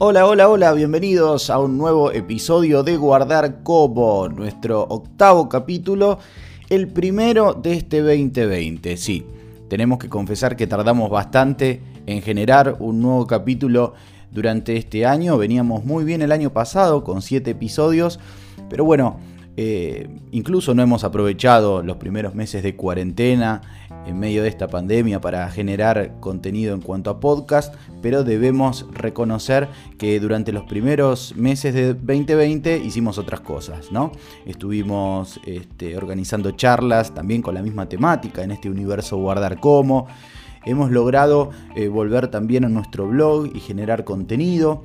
Hola, hola, hola, bienvenidos a un nuevo episodio de Guardar Como, nuestro octavo capítulo, el primero de este 2020. Sí, tenemos que confesar que tardamos bastante en generar un nuevo capítulo durante este año. Veníamos muy bien el año pasado con 7 episodios, pero bueno, eh, incluso no hemos aprovechado los primeros meses de cuarentena en medio de esta pandemia para generar contenido en cuanto a podcast, pero debemos reconocer que durante los primeros meses de 2020 hicimos otras cosas, ¿no? Estuvimos este, organizando charlas también con la misma temática en este universo Guardar Como. Hemos logrado eh, volver también a nuestro blog y generar contenido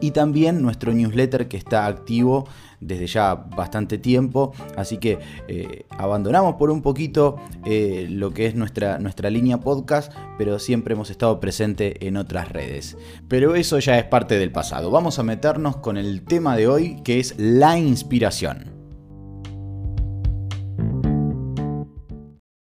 y también nuestro newsletter que está activo desde ya bastante tiempo, así que eh, abandonamos por un poquito eh, lo que es nuestra, nuestra línea podcast, pero siempre hemos estado presente en otras redes. Pero eso ya es parte del pasado. Vamos a meternos con el tema de hoy que es la inspiración.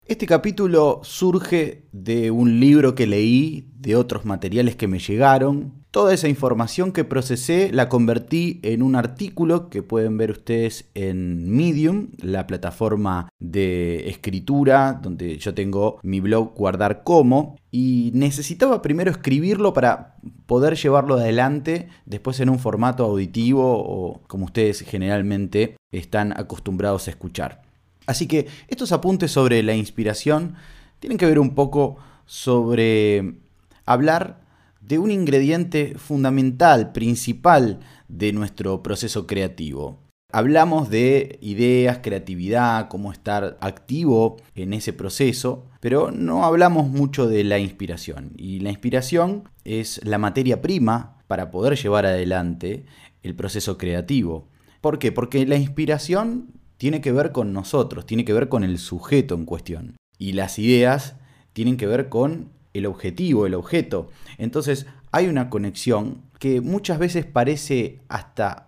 Este capítulo surge de un libro que leí, de otros materiales que me llegaron. Toda esa información que procesé la convertí en un artículo que pueden ver ustedes en Medium, la plataforma de escritura donde yo tengo mi blog Guardar Como. Y necesitaba primero escribirlo para poder llevarlo adelante después en un formato auditivo o como ustedes generalmente están acostumbrados a escuchar. Así que estos apuntes sobre la inspiración tienen que ver un poco sobre hablar de un ingrediente fundamental, principal de nuestro proceso creativo. Hablamos de ideas, creatividad, cómo estar activo en ese proceso, pero no hablamos mucho de la inspiración. Y la inspiración es la materia prima para poder llevar adelante el proceso creativo. ¿Por qué? Porque la inspiración tiene que ver con nosotros, tiene que ver con el sujeto en cuestión. Y las ideas tienen que ver con el objetivo, el objeto. Entonces hay una conexión que muchas veces parece hasta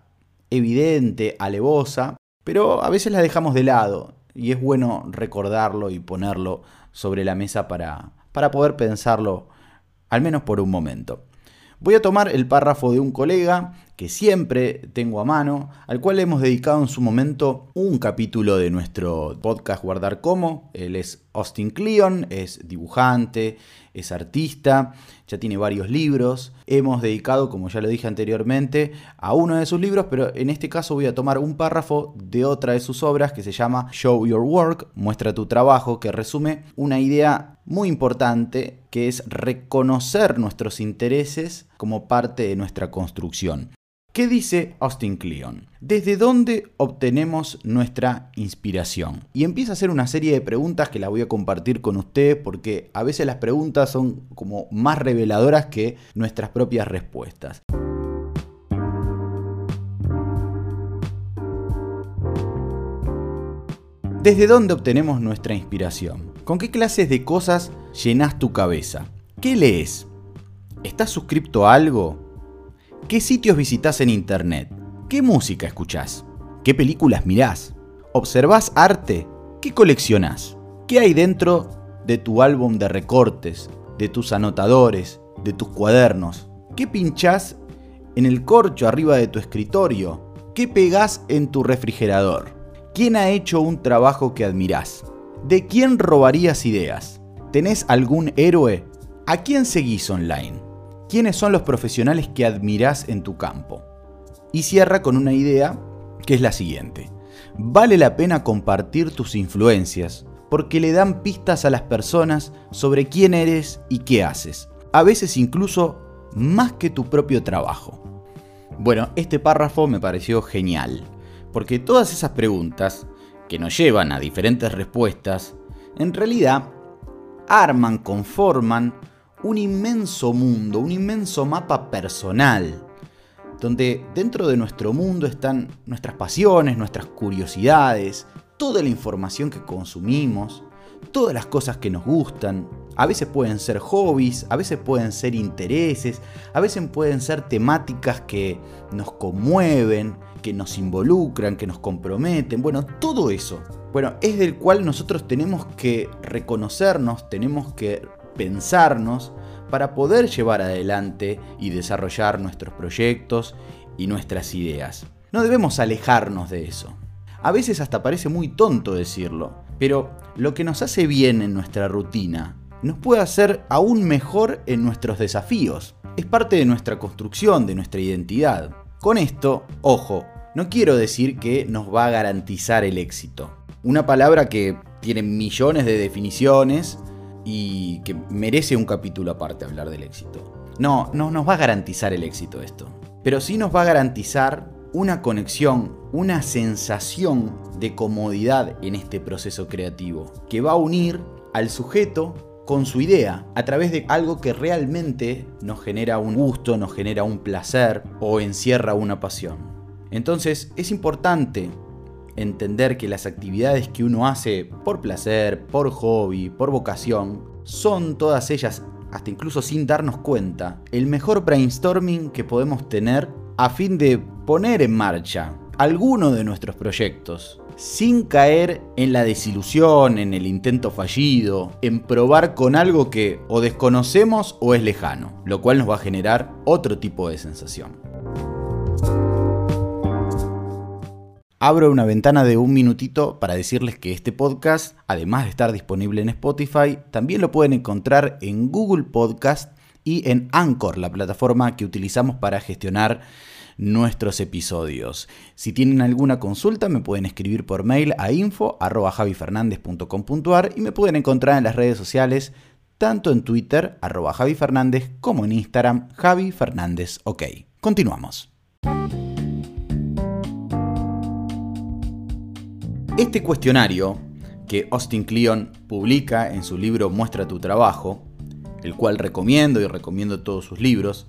evidente, alevosa, pero a veces la dejamos de lado y es bueno recordarlo y ponerlo sobre la mesa para, para poder pensarlo al menos por un momento. Voy a tomar el párrafo de un colega que siempre tengo a mano, al cual hemos dedicado en su momento un capítulo de nuestro podcast Guardar Como. Él es Austin Kleon, es dibujante, es artista, ya tiene varios libros. Hemos dedicado, como ya lo dije anteriormente, a uno de sus libros, pero en este caso voy a tomar un párrafo de otra de sus obras que se llama Show Your Work, muestra tu trabajo, que resume una idea muy importante que es reconocer nuestros intereses como parte de nuestra construcción. ¿Qué dice Austin Kleon? ¿Desde dónde obtenemos nuestra inspiración? Y empieza a hacer una serie de preguntas que la voy a compartir con ustedes porque a veces las preguntas son como más reveladoras que nuestras propias respuestas. ¿Desde dónde obtenemos nuestra inspiración? ¿Con qué clases de cosas llenas tu cabeza? ¿Qué lees? ¿Estás suscrito a algo? ¿Qué sitios visitas en internet? ¿Qué música escuchás? ¿Qué películas mirás? ¿Observás arte? ¿Qué coleccionás? ¿Qué hay dentro de tu álbum de recortes, de tus anotadores, de tus cuadernos? ¿Qué pinchás en el corcho arriba de tu escritorio? ¿Qué pegás en tu refrigerador? ¿Quién ha hecho un trabajo que admirás? ¿De quién robarías ideas? ¿Tenés algún héroe? ¿A quién seguís online? ¿Quiénes son los profesionales que admirás en tu campo? Y cierra con una idea que es la siguiente. Vale la pena compartir tus influencias porque le dan pistas a las personas sobre quién eres y qué haces. A veces incluso más que tu propio trabajo. Bueno, este párrafo me pareció genial, porque todas esas preguntas, que nos llevan a diferentes respuestas, en realidad arman, conforman un inmenso mundo, un inmenso mapa personal, donde dentro de nuestro mundo están nuestras pasiones, nuestras curiosidades, toda la información que consumimos, todas las cosas que nos gustan. A veces pueden ser hobbies, a veces pueden ser intereses, a veces pueden ser temáticas que nos conmueven, que nos involucran, que nos comprometen. Bueno, todo eso. Bueno, es del cual nosotros tenemos que reconocernos, tenemos que pensarnos para poder llevar adelante y desarrollar nuestros proyectos y nuestras ideas. No debemos alejarnos de eso. A veces hasta parece muy tonto decirlo, pero lo que nos hace bien en nuestra rutina nos puede hacer aún mejor en nuestros desafíos. Es parte de nuestra construcción, de nuestra identidad. Con esto, ojo, no quiero decir que nos va a garantizar el éxito. Una palabra que tiene millones de definiciones y que merece un capítulo aparte hablar del éxito. No, no nos va a garantizar el éxito esto. Pero sí nos va a garantizar una conexión, una sensación de comodidad en este proceso creativo, que va a unir al sujeto con su idea a través de algo que realmente nos genera un gusto, nos genera un placer o encierra una pasión. Entonces es importante entender que las actividades que uno hace por placer, por hobby, por vocación, son todas ellas, hasta incluso sin darnos cuenta, el mejor brainstorming que podemos tener a fin de poner en marcha alguno de nuestros proyectos, sin caer en la desilusión, en el intento fallido, en probar con algo que o desconocemos o es lejano, lo cual nos va a generar otro tipo de sensación. Abro una ventana de un minutito para decirles que este podcast, además de estar disponible en Spotify, también lo pueden encontrar en Google Podcast y en Anchor, la plataforma que utilizamos para gestionar nuestros episodios. Si tienen alguna consulta me pueden escribir por mail a info.javifernandez.com.ar y me pueden encontrar en las redes sociales tanto en Twitter arroba como en Instagram Javi Fernández OK. Continuamos. Este cuestionario que Austin Kleon publica en su libro Muestra tu trabajo, el cual recomiendo y recomiendo todos sus libros,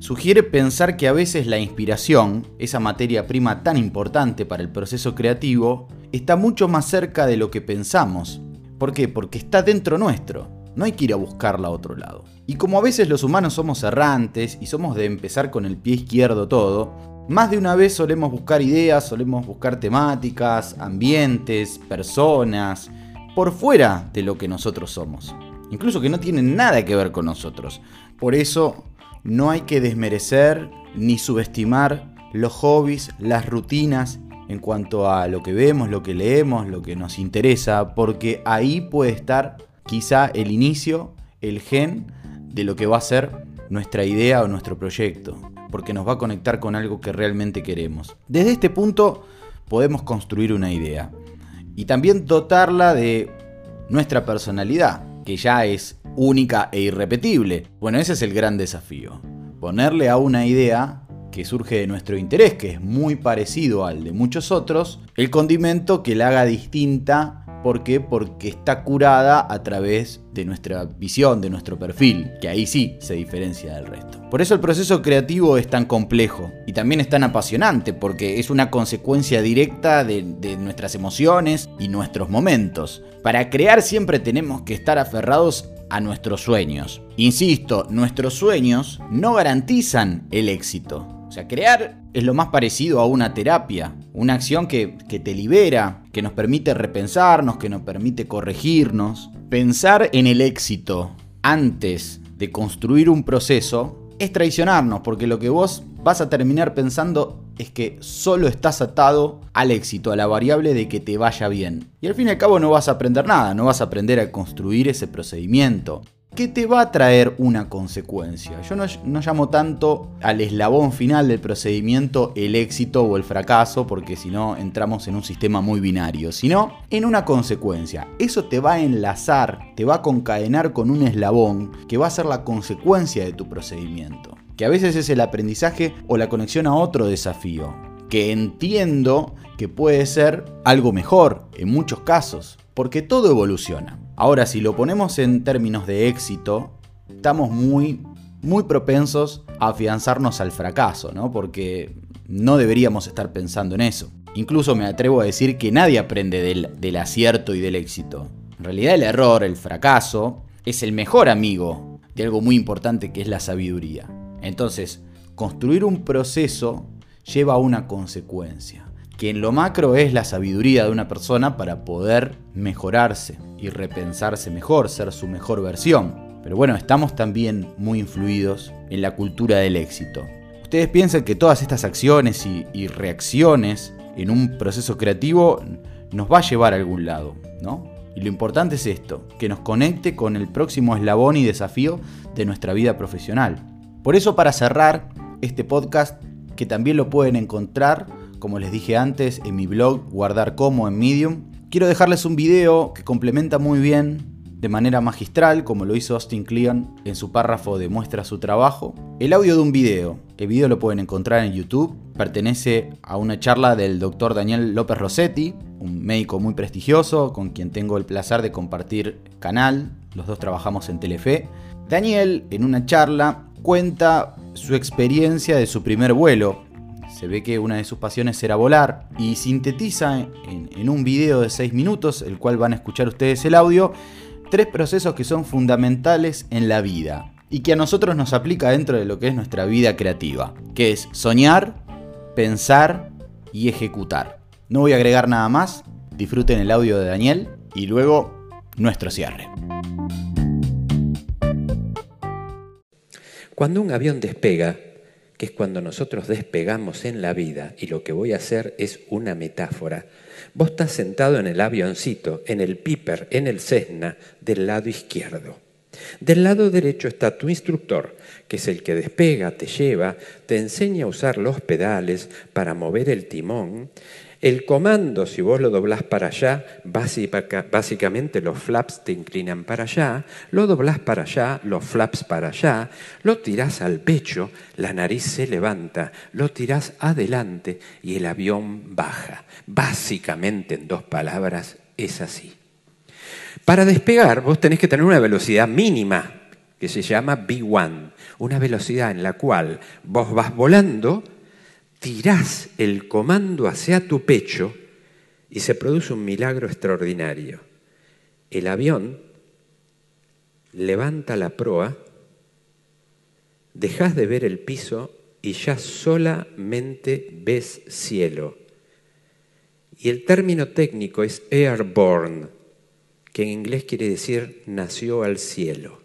sugiere pensar que a veces la inspiración, esa materia prima tan importante para el proceso creativo, está mucho más cerca de lo que pensamos. ¿Por qué? Porque está dentro nuestro. No hay que ir a buscarla a otro lado. Y como a veces los humanos somos errantes y somos de empezar con el pie izquierdo todo, más de una vez solemos buscar ideas, solemos buscar temáticas, ambientes, personas, por fuera de lo que nosotros somos. Incluso que no tienen nada que ver con nosotros. Por eso no hay que desmerecer ni subestimar los hobbies, las rutinas en cuanto a lo que vemos, lo que leemos, lo que nos interesa, porque ahí puede estar quizá el inicio, el gen de lo que va a ser nuestra idea o nuestro proyecto, porque nos va a conectar con algo que realmente queremos. Desde este punto podemos construir una idea y también dotarla de nuestra personalidad, que ya es única e irrepetible. Bueno, ese es el gran desafío. Ponerle a una idea que surge de nuestro interés, que es muy parecido al de muchos otros, el condimento que la haga distinta ¿Por qué? Porque está curada a través de nuestra visión, de nuestro perfil, que ahí sí se diferencia del resto. Por eso el proceso creativo es tan complejo y también es tan apasionante, porque es una consecuencia directa de, de nuestras emociones y nuestros momentos. Para crear siempre tenemos que estar aferrados a nuestros sueños. Insisto, nuestros sueños no garantizan el éxito. O sea, crear es lo más parecido a una terapia, una acción que, te libera, que nos permite repensarnos, que nos permite corregirnos. Pensar en el éxito antes de construir un proceso es traicionarnos, porque lo que vos vas a terminar pensando es que solo estás atado al éxito, a la variable de que te vaya bien. Y al fin y al cabo no vas a aprender nada, no vas a aprender a construir ese procedimiento que te va a traer una consecuencia. Yo no, no, llamo tanto al eslabón final del procedimiento el éxito o el fracaso, porque si no entramos en un sistema muy binario, sino en una consecuencia. Eso te va a enlazar, te va a concadenar con un eslabón que va a ser la consecuencia de tu procedimiento que a veces es el aprendizaje o la conexión a otro desafío, que entiendo que puede ser algo mejor en muchos casos, porque todo evoluciona. Ahora, si lo ponemos en términos de éxito, estamos muy, muy propensos a afianzarnos al fracaso, ¿no? Porque no deberíamos estar pensando en eso. Incluso me atrevo a decir que nadie aprende del, del acierto y del éxito. En realidad el error, el fracaso, es el mejor amigo de algo muy importante que es la sabiduría. Entonces, construir un proceso lleva a una consecuencia, que en lo macro es la sabiduría de una persona para poder mejorarse y repensarse mejor, ser su mejor versión. Pero bueno, estamos también muy influidos en la cultura del éxito. Ustedes piensan que todas estas acciones y, reacciones en un proceso creativo nos va a llevar a algún lado, ¿no? Y lo importante es esto, que nos conecte con el próximo eslabón y desafío de nuestra vida profesional. Por eso para cerrar este podcast, que también lo pueden encontrar, como les dije antes, en mi blog Guardar Como en Medium, quiero dejarles un video que complementa muy bien de manera magistral, como lo hizo Austin Kleon en su párrafo de muestra su trabajo, el audio de un video. El video lo pueden encontrar en YouTube, pertenece a una charla del doctor Daniel López Rossetti, un médico muy prestigioso con quien tengo el placer de compartir canal, los dos trabajamos en Telefe. Daniel, en una charla, cuenta su experiencia de su primer vuelo. Se ve que una de sus pasiones era volar y sintetiza en, un video de 6 minutos, el cual van a escuchar ustedes el audio, tres procesos que son fundamentales en la vida y que a nosotros nos aplica dentro de lo que es nuestra vida creativa, que es soñar, pensar y ejecutar. No voy a agregar nada más, disfruten el audio de Daniel y luego nuestro cierre. Cuando un avión despega, que es cuando nosotros despegamos en la vida, y lo que voy a hacer es una metáfora, Vos estás sentado en el avioncito, en el Piper, en el Cessna, del lado izquierdo. Del lado derecho está tu instructor, que es el que despega, te lleva, te enseña a usar los pedales para mover el timón el comando, si vos lo doblás para allá, básicamente los flaps te inclinan para allá, lo doblás para allá, los flaps para allá, lo tirás al pecho, la nariz se levanta, lo tirás adelante y el avión baja. Básicamente, en dos palabras, es así. Para despegar, vos tenés que tener una velocidad mínima, que se llama B1, una velocidad en la cual vos vas volando tirás el comando hacia tu pecho y se produce un milagro extraordinario. El avión levanta la proa, dejas de ver el piso y ya solamente ves cielo. Y el término técnico es airborne, que en inglés quiere decir nació al cielo,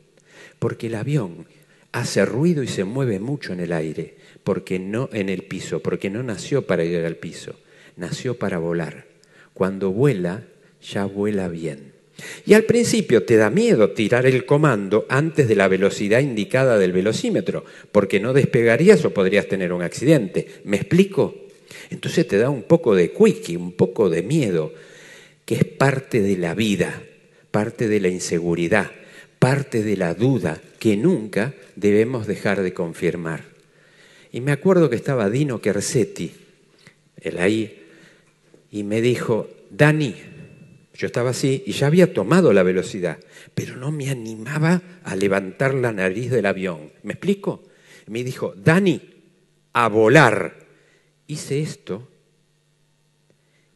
porque el avión hace ruido y se mueve mucho en el aire porque no en el piso, porque no nació para ir al piso, nació para volar. Cuando vuela, ya vuela bien. Y al principio te da miedo tirar el comando antes de la velocidad indicada del velocímetro, porque no despegarías o podrías tener un accidente. ¿Me explico? Entonces te da un poco de quickie, un poco de miedo, que es parte de la vida, parte de la inseguridad, parte de la duda que nunca debemos dejar de confirmar. Y me acuerdo que estaba Dino Kersetti, él ahí, y me dijo, Dani, yo estaba así y ya había tomado la velocidad, pero no me animaba a levantar la nariz del avión. ¿Me explico? Me dijo, Dani, a volar. Hice esto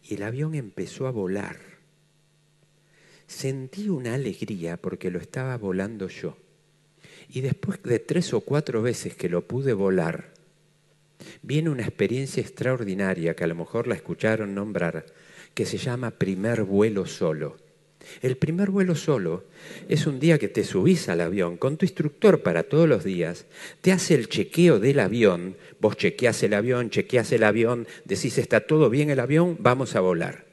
y el avión empezó a volar. Sentí una alegría porque lo estaba volando yo. Y después de tres o cuatro veces que lo pude volar, viene una experiencia extraordinaria que a lo mejor la escucharon nombrar, que se llama primer vuelo solo. El primer vuelo solo es un día que te subís al avión con tu instructor para todos los días, te hace el chequeo del avión, vos chequeás el avión, chequeás el avión, decís está todo bien el avión, vamos a volar.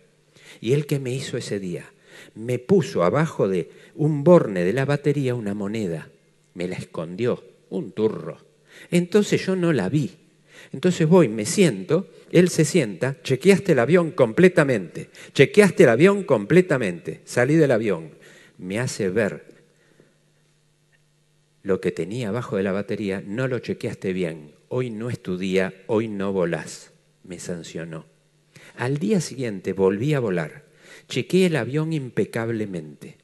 Y él que me hizo ese día, me puso abajo de un borne de la batería una moneda, me la escondió, un turro. Entonces yo no la vi, entonces voy, me siento, él se sienta, chequeaste el avión completamente, chequeaste el avión completamente, salí del avión, me hace ver lo que tenía abajo de la batería, no lo chequeaste bien, hoy no es tu día, hoy no volás, me sancionó. Al día siguiente volví a volar, chequeé el avión impecablemente.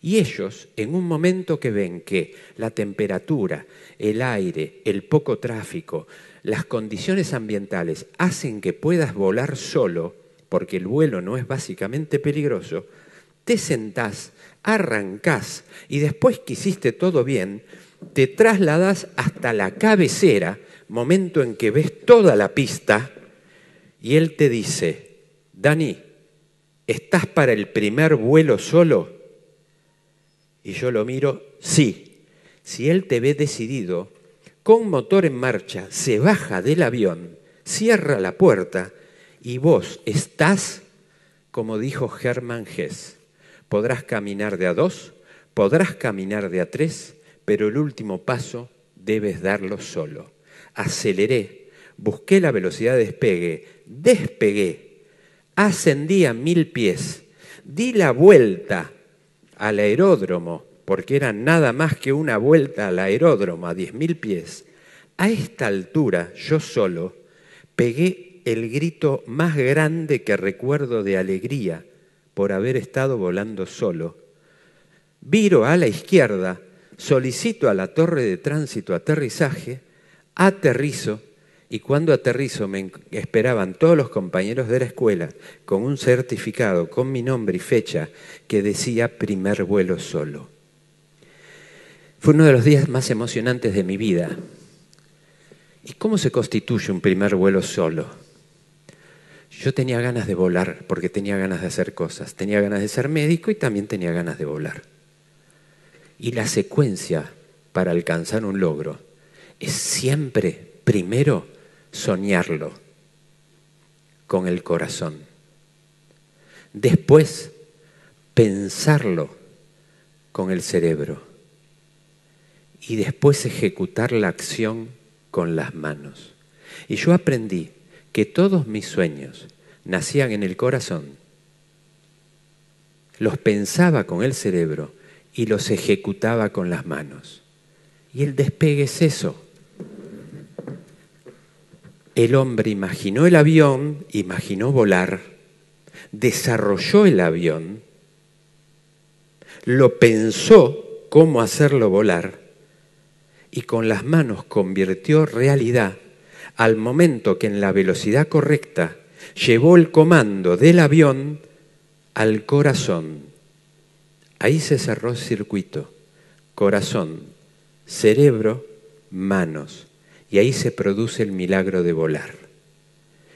Y ellos, en un momento que ven que la temperatura, el aire, el poco tráfico, las condiciones ambientales hacen que puedas volar solo, porque el vuelo no es básicamente peligroso, te sentás, arrancás y después que hiciste todo bien, te trasladas hasta la cabecera, momento en que ves toda la pista, y él te dice, Dani, ¿estás para el primer vuelo solo? Y yo lo miro, sí. Si él te ve decidido, con motor en marcha, se baja del avión, cierra la puerta y vos estás, como dijo Hermann Hess, podrás caminar de a dos, podrás caminar de a tres, pero el último paso debes darlo solo. Aceleré, busqué la velocidad de despegue, despegué, ascendí a mil pies, di la vuelta al aeródromo, porque era nada más que una vuelta al aeródromo a diez mil pies. A esta altura, yo solo, pegué el grito más grande que recuerdo de alegría por haber estado volando solo. Viro a la izquierda, solicito a la torre de tránsito aterrizaje, aterrizo y cuando aterrizo me esperaban todos los compañeros de la escuela con un certificado con mi nombre y fecha que decía primer vuelo solo. Fue uno de los días más emocionantes de mi vida. ¿Y cómo se constituye un primer vuelo solo? Yo tenía ganas de volar porque tenía ganas de hacer cosas. Tenía ganas de ser médico y también tenía ganas de volar. Y la secuencia para alcanzar un logro es siempre, primero, soñarlo con el corazón. Después, pensarlo con el cerebro. Y después ejecutar la acción con las manos. Y yo aprendí que todos mis sueños nacían en el corazón, los pensaba con el cerebro y los ejecutaba con las manos. Y el despegue es eso. El hombre imaginó el avión, imaginó volar, desarrolló el avión, lo pensó cómo hacerlo volar y con las manos convirtió realidad al momento que en la velocidad correcta llevó el comando del avión al corazón. Ahí se cerró el circuito. Corazón, cerebro, manos. Y ahí se produce el milagro de volar.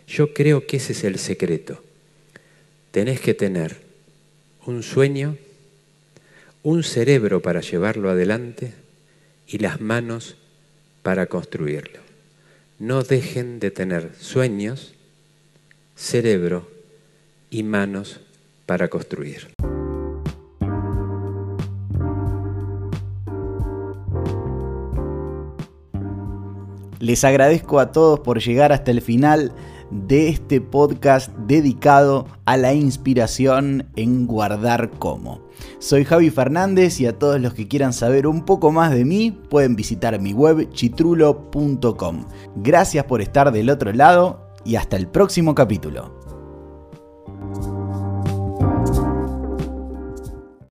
Yo creo que ese es el secreto. Tenés que tener un sueño, un cerebro para llevarlo adelante y las manos para construirlo. No dejen de tener sueños, cerebro y manos para construir. Les agradezco a todos por llegar hasta el final de este podcast dedicado a la inspiración en guardar como. Soy Javi Fernández y a todos los que quieran saber un poco más de mí pueden visitar mi web chitrulo.com. Gracias por estar del otro lado y hasta el próximo capítulo.